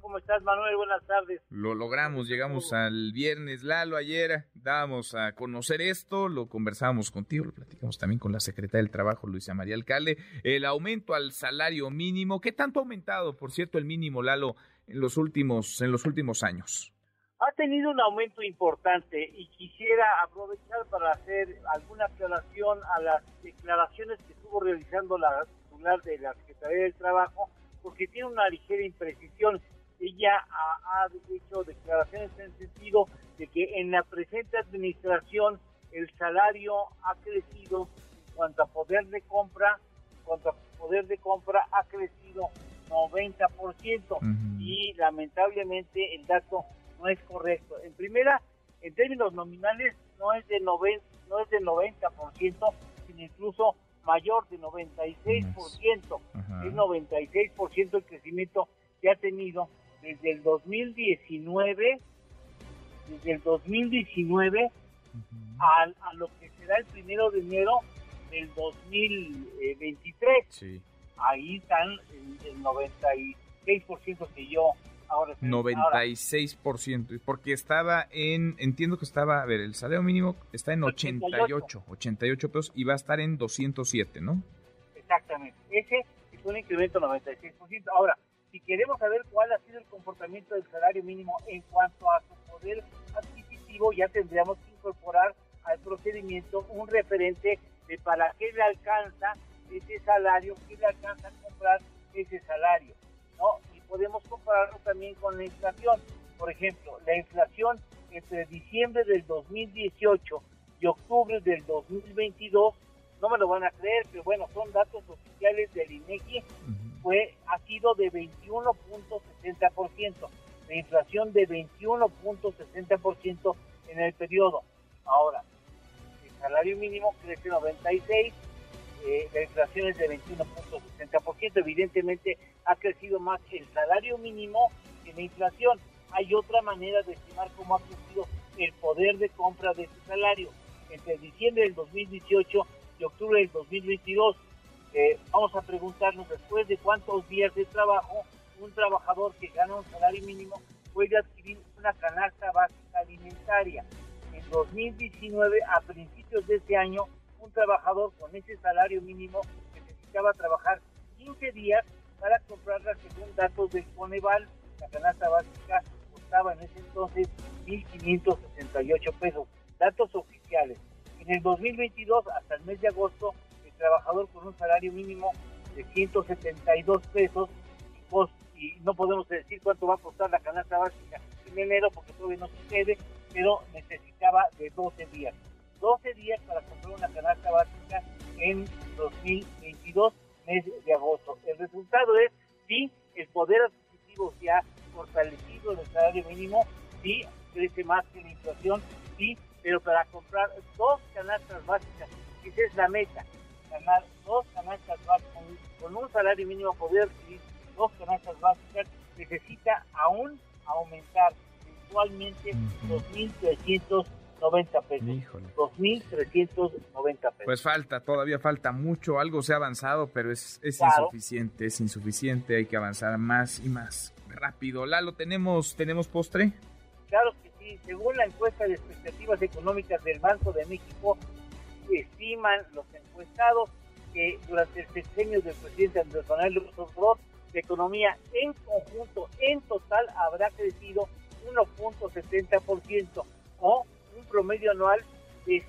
¿Cómo estás, Manuel? Buenas tardes. Lo logramos, llegamos al viernes. Lalo, ayer dábamos a conocer esto, lo conversábamos contigo, lo platicamos también con la secretaria del Trabajo, Luisa María Alcalde. El aumento al salario mínimo, ¿qué tanto ha aumentado, por cierto, el mínimo, Lalo, en los últimos, en los últimos años? Ha tenido un aumento importante y quisiera aprovechar para hacer alguna aclaración a las declaraciones que estuvo realizando la titular de la Secretaría del Trabajo, porque tiene una ligera imprecisión ella ha, hecho declaraciones en el sentido de que en la presente administración el salario ha crecido en cuanto a poder de compra, en cuanto a poder de compra ha crecido 90% y lamentablemente el dato no es correcto. En primera, en términos nominales no es de 90, no es de 90%, sino incluso mayor de 96%. Es 96% el crecimiento que ha tenido desde el 2019, desde el 2019 a, lo que será el primero de enero del 2023. Ahí están el, 96% que yo ahora 96%, porque estaba en, entiendo que estaba, a ver, el salario mínimo está en 88, 88 pesos y va a estar en 207, ¿no? Exactamente, ese es un incremento 96%. Ahora, si queremos saber cuál ha sido el comportamiento del salario mínimo en cuanto a su poder adquisitivo, ya tendríamos que incorporar al procedimiento un referente de para qué le alcanza ese salario, qué le alcanza a comprar ese salario, ¿no? Y podemos compararlo también con la inflación. Por ejemplo, la inflación entre diciembre del 2018 y octubre del 2022, no me lo van a creer, pero bueno, son datos oficiales del INEGI, fue ha sido de 21.60%, la inflación de 21.60% en el periodo. Ahora, el salario mínimo crece 96, eh, la inflación es de 21.60%, evidentemente ha crecido más el salario mínimo que la inflación. Hay otra manera de estimar cómo ha crecido el poder de compra de ese salario. Entre diciembre del 2018 y octubre del 2022 vamos a preguntarnos después de cuántos días de trabajo un trabajador que gana un salario mínimo puede adquirir una canasta básica alimentaria. En 2019, a principios de este año, un trabajador con ese salario mínimo necesitaba trabajar 15 días para comprarla según datos del Coneval. La canasta básica costaba en ese entonces 1.568 pesos. Datos oficiales. En el 2022, hasta el mes de agosto, salario mínimo de 172 pesos y, no podemos decir cuánto va a costar la canasta básica en enero porque todavía no sucede, pero necesitaba de 12 días. 12 días para comprar una canasta básica en 2022, mes de agosto. El resultado es, sí, el poder adquisitivo se ha fortalecido en el salario mínimo, sí, crece más que la inflación, sí, pero para comprar dos canastas básicas, esa es la meta, ganar dos canastas básicas, con un salario mínimo poder adquirir dos canastas básicas, necesita aún aumentar mensualmente 2.390 pesos. Híjole. 2.390 pesos. Pues falta, todavía falta mucho, algo se ha avanzado, pero es, es insuficiente, es insuficiente, hay que avanzar más y más rápido. Lalo, ¿tenemos, ¿tenemos postre? Claro que sí, según la encuesta de expectativas económicas del Banco de México, estiman los encuestados que durante el sexenio del presidente Andrés Manuel López Obrador, la economía en conjunto, en total, habrá crecido 1.70% o un promedio anual de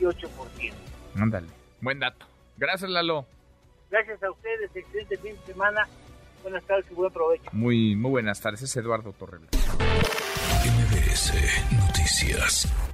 0.28%. Ándale, buen dato. Gracias, Lalo. Gracias a ustedes, excelente fin de semana. Buenas tardes y buen provecho. Muy, muy buenas tardes, es Eduardo Torres. MBS Noticias.